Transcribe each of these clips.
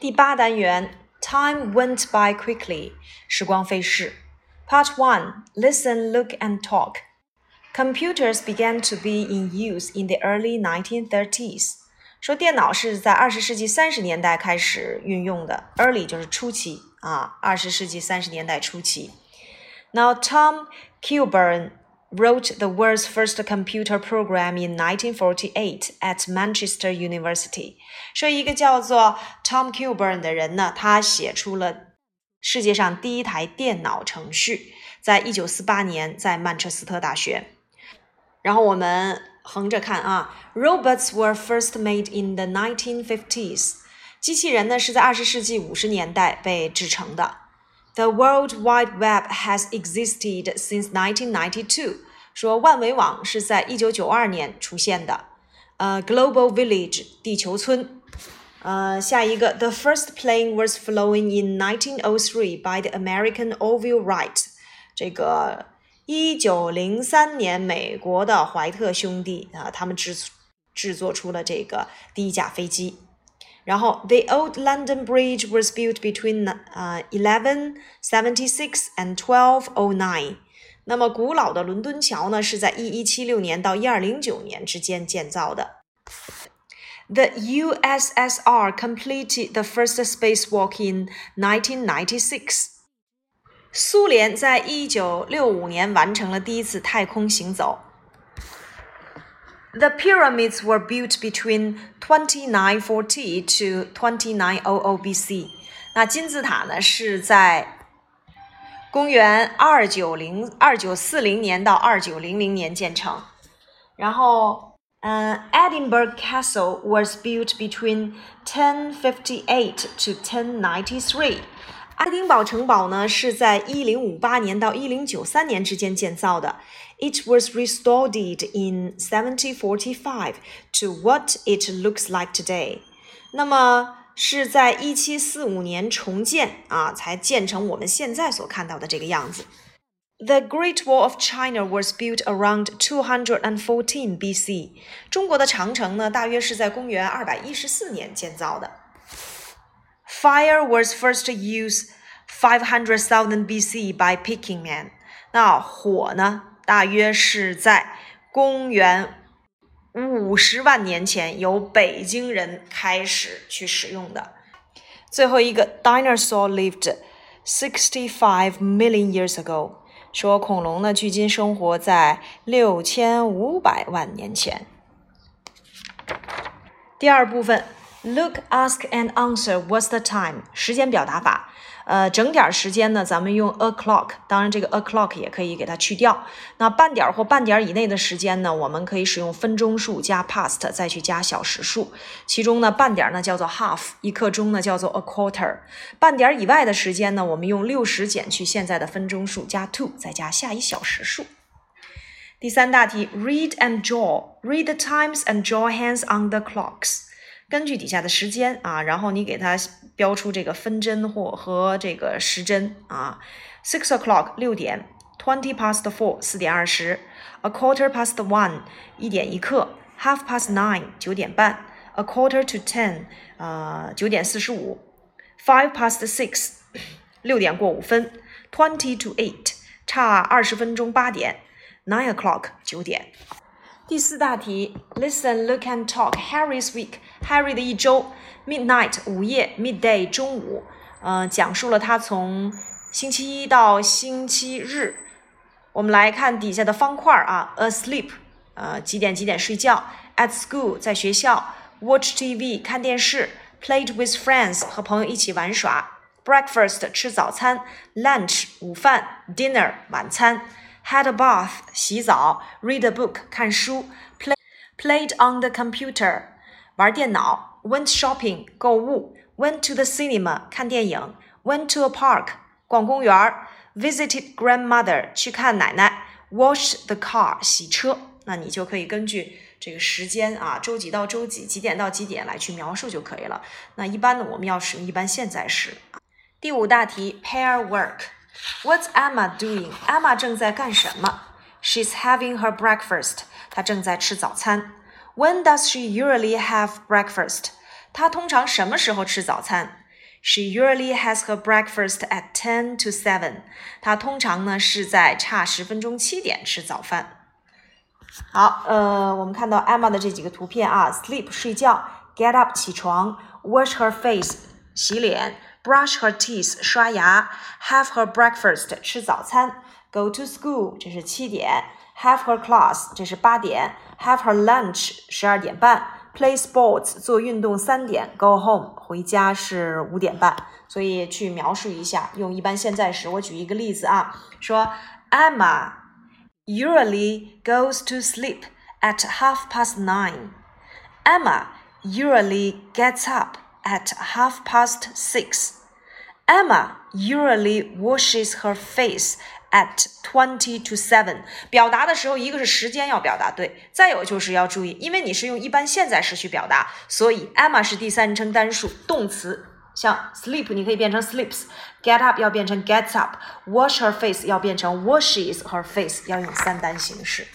第八单元，Time went by quickly，时光飞逝。Part one: Listen, look, and talk. Computers began to be in use in the early 1930s. 说电脑是在二十世纪三十年代开始运用的，early 就是初期啊，二十世纪三十年代初期。Now Tom Kilburn wrote the world's first computer program in 1948 at Manchester University。说一个叫做 Tom Kilburn 的人呢，他写出了世界上第一台电脑程序，在一九四八年在曼彻斯特大学。然后我们横着看啊，Robots were first made in the 1950s。机器人呢是在二十世纪五十年代被制成的。The World Wide Web has existed since 1992. 说万维网是在一九九二年出现的。呃，Global Village 地球村。呃，下一个，The first plane was flown in 1903 by the American Orville Wright。这个一九零三年，美国的怀特兄弟啊，他们制制作出了这个第一架飞机。然后，The old London Bridge was built between 呃 eleven seventy six and twelve o nine。 那么，古老的伦敦桥呢，是在一一七六年到一二零九年之间建造的。The USSR completed the first spacewalk in 1996. 苏联在一九六五年完成了第一次太空行走。The pyramids were built between 2940 to 2900 BC。那金字塔呢是在 公元二九零二九四零年到二九零零年建成。然后，嗯，Edinburgh Castle was built between 1058 to 1093。爱丁堡城堡呢是在一零五八年到一零九三年之间建造的。It was restored in 1745 to what it looks like today。那么 是在一七四五年重建啊，才建成我们现在所看到的这个样子。The Great Wall of China was built around 214 BC。中国的长城呢，大约是在公元二百一十四年建造的。Fire was first used 500,000 BC by Peking man。那火呢，大约是在公元 五十万年前由北京人开始去使用的。最后一个，dinosaur lived sixty-five million years ago。说恐龙呢，距今生活在六千五百万年前。第二部分，look, ask and answer. What's the time？时间表达法。呃，整点时间呢，咱们用 o'clock，当然这个 o'clock 也可以给它去掉。那半点或半点以内的时间呢，我们可以使用分钟数加 past，再去加小时数。其中呢，半点呢叫做 half，一刻钟呢叫做 a quarter。半点以外的时间呢，我们用六十减去现在的分钟数加 two，再加下一小时数。第三大题，read and draw，read the times and draw hands on the clocks。根据底下的时间啊，然后你给它标出这个分针或和这个时针啊。Six o'clock 六点，twenty past four 四点二十，a quarter past one 一点一刻，half past nine 九点半，a quarter to ten 呃九点四十五，five past six 六点过五分，twenty to eight 差二十分钟八点，nine o'clock 九点。第四大题，Listen, look and talk. Harry's week. Harry 的一周，midnight 午夜，midday 中午。呃，讲述了他从星期一到星期日。我们来看底下的方块啊，asleep，呃，几点几点睡觉？At school 在学校，watch TV 看电视，played with friends 和朋友一起玩耍，breakfast 吃早餐，lunch 午饭，dinner 晚餐。Had a bath 洗澡，read a book 看书，play played on the computer 玩电脑，went shopping 购物，went to the cinema 看电影，went to a park 逛公园，visited grandmother 去看奶奶，washed the car 洗车。那你就可以根据这个时间啊，周几到周几，几点到几点来去描述就可以了。那一般呢，我们要使用一般现在时。第五大题，pair work。What's Emma doing? Emma 正在干什么？She's having her breakfast. 她正在吃早餐。When does she usually have breakfast? 她通常什么时候吃早餐 She usually has her breakfast at ten to seven. 她通常呢是在差十分钟七点吃早饭。好，呃，我们看到 Emma 的这几个图片啊，sleep 睡觉，get up 起床，wash her face 洗脸 ，brush her teeth 刷牙，have her breakfast 吃早餐，go to school 这是七点，have her class 这是八点，have her lunch 十二点半，play sports 做运动三点，go home 回家是五点半。所以去描述一下，用一般现在时。我举一个例子啊，说 Emma usually goes to sleep at half past nine. Emma usually gets up At half past six. Emma usually washes her face at twenty to seven。表达的时候，一个是时间要表达对，再有就是要注意，因为你是用一般现在时去表达，所以 Emma 是第三人称单数，动词像 sleep 你可以变成 sleeps，get up 要变成 gets up，wash her face 要变成 washes her face，要用三单形式。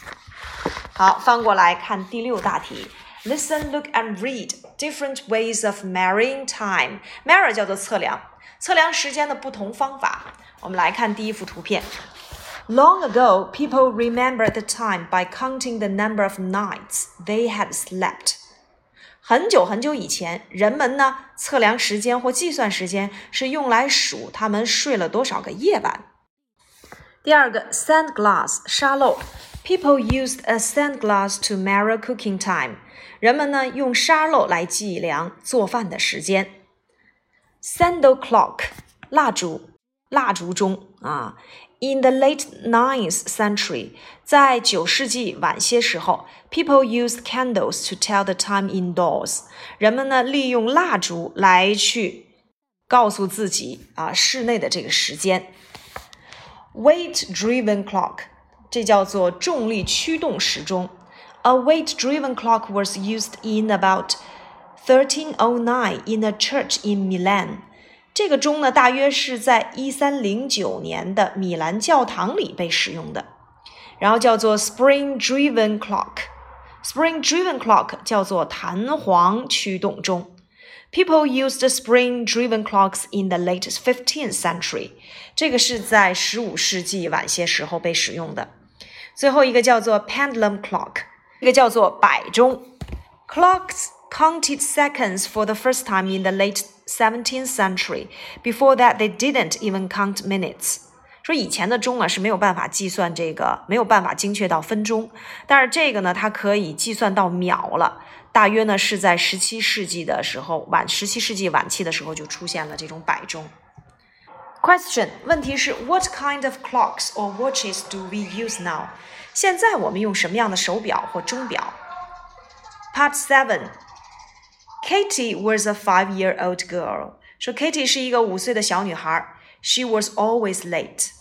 好，翻过来看第六大题。Listen, look, and read different ways of measuring time. Measure 叫做测量，测量时间的不同方法。我们来看第一幅图片。Long ago, people remembered the time by counting the number of nights they had slept. 很久很久以前，人们呢测量时间或计算时间是用来数他们睡了多少个夜晚。第二个，sand glass 沙漏 People used a sand glass to measure cooking time. time。人们呢用沙漏来计量做饭的时间。Candle clock，蜡烛，蜡烛钟啊。In the late ninth century，在九世纪晚些时候，people used candles to tell the time indoors。人们呢利用蜡烛来去告诉自己啊室内的这个时间。Weight-driven clock。这叫做重力驱动时钟。A weight-driven clock was used in about 1309 in a church in Milan。这个钟呢，大约是在一三零九年的米兰教堂里被使用的。然后叫做 spring-driven clock。spring-driven clock 叫做弹簧驱动钟。People used spring-driven clocks in the late 15th century。这个是在十五世纪晚些时候被使用的。 最后一个叫做 pendulum clock。这个叫做摆钟。Clocks counted seconds for the first time in the late 17th century. Before that, they didn't even count minutes. 说以前的钟啊是没有办法计算这个，没有办法精确到分钟，但是这个呢，它可以计算到秒了。大约呢是在17世纪的时候，晚17世纪晚期的时候就出现了这种摆钟。Question 问题是 What kind of clocks or watches do we use now？现在我们用什么样的手表或钟表？Part Seven。Katie was a five-year-old girl。说 Katie 是一个五岁的小女孩。She was always late。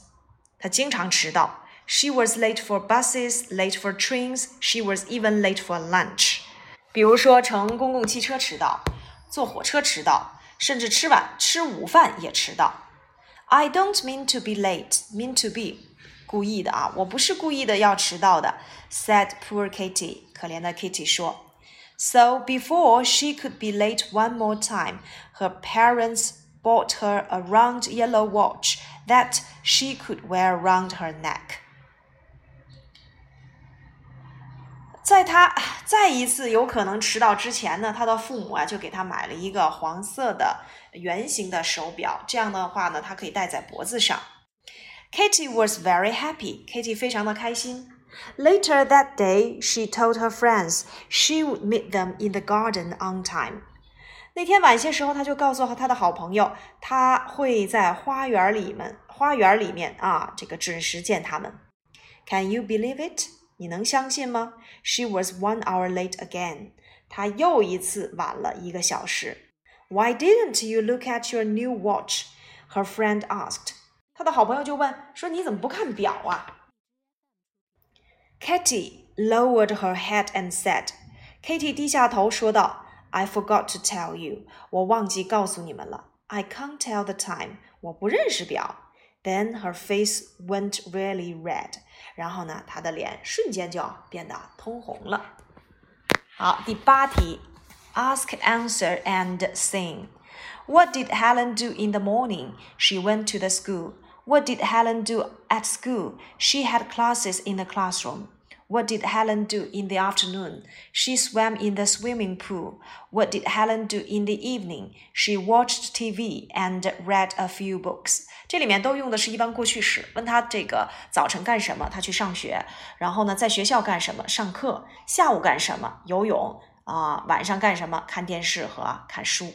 她经常迟到。She was late for buses, late for trains. She was even late for lunch。比如说乘公共汽车迟到，坐火车迟到，甚至吃晚吃午饭也迟到。 I don't mean to be late, mean to be 故意的啊，我不是故意的要迟到的。Said poor Kitty，可怜的 Kitty 说。So before she could be late one more time, her parents bought her a round yellow watch that she could wear round her neck. 在她再一次有可能迟到之前呢，她的父母啊就给她买了一个黄色的圆形的手表，这样的话呢，她可以戴在脖子上。Katie was very happy. Katie 非常的开心。Later that day, she told her friends she would meet them in the garden on time. 那天晚些时候，她就告诉她的好朋友，她会在花园里面，花园里面啊，这个准时见他们。Can you believe it？ 你能相信吗？She was one hour late again。她又一次晚了一个小时。Why didn't you look at your new watch? Her friend asked。她的好朋友就问说：“你怎么不看表啊？”Katie lowered her head and said。Katie 低下头说道：“I forgot to tell you。我忘记告诉你们了。I can't tell the time。我不认识表。” Then her face went really red。然后呢，她的脸瞬间就变得通红了。好，第八题，Ask, answer and sing。 What did Helen do in the morning? She went to the school. What did Helen do at school? She had classes in the classroom. What did Helen do in the afternoon? She swam in the swimming pool. What did Helen do in the evening? She watched TV and read a few books. 这里面都用的是一般过去时，问他这个早晨干什么？他去上学。然后呢，在学校干什么？上课。下午干什么？游泳。啊，晚上干什么？看电视和看书。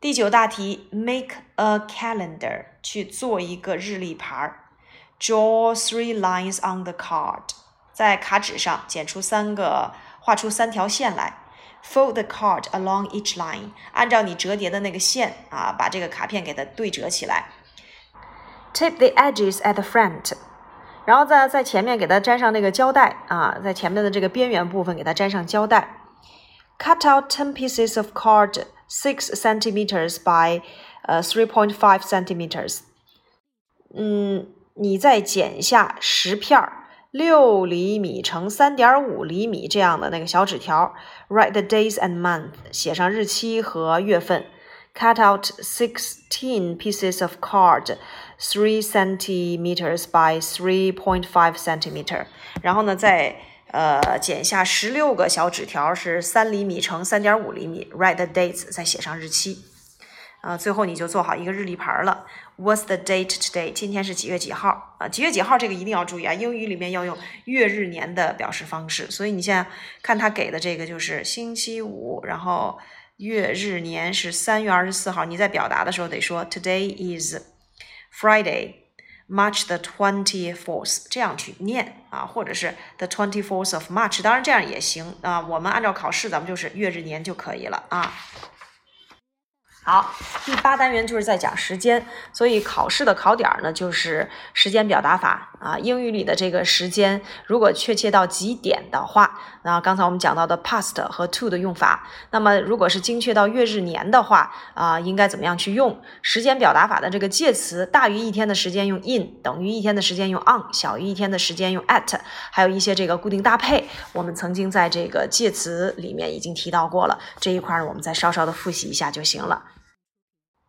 第九大题，make a calendar，去做一个日历牌儿。Draw three lines on the card， 在卡纸上剪出三个，画出三条线来。Fold the card along each line，按照你折叠的那个线啊，把这个卡片给它对折起来。Tape the edges at the front，然后在在前面给它粘上那个胶带啊，在前面的这个边缘部分给它粘上胶带。Cut out ten pieces of card six centimeters by uh, three point five centimeters。嗯，你再剪下十片儿 六厘米乘三点五厘米这样的那个小纸条。Write the days and month，写上日期和月份。Cut out sixteen pieces of card three centimeters by three point five centimeter。然后呢，再呃，剪下十六个小纸条，是三厘米乘三点五厘米。Write the dates，再写上日期。啊，最后你就做好一个日历牌了。What's the date today？今天是几月几号？啊，几月几号这个一定要注意啊，英语里面要用月日年的表示方式。所以你现在看他给的这个就是星期五，然后月日年是三月二十四号。你在表达的时候得说 Today is Friday。March the twenty fourth，这样去念啊，或者是 the twenty fourth of March，当然这样也行啊。我们按照考试，咱们就是月日年就可以了啊。好，第八单元就是在讲时间，所以考试的考点呢就是时间表达法啊。英语里的这个时间，如果确切到几点的话，那刚才我们讲到的 past 和 to 的用法，那么如果是精确到月日年的话啊，应该怎么样去用时间表达法的这个介词？大于一天的时间用 in，等于一天的时间用 on，小于一天的时间用 at，还有一些这个固定搭配，我们曾经在这个介词里面已经提到过了。这一块呢，我们再稍稍的复习一下就行了。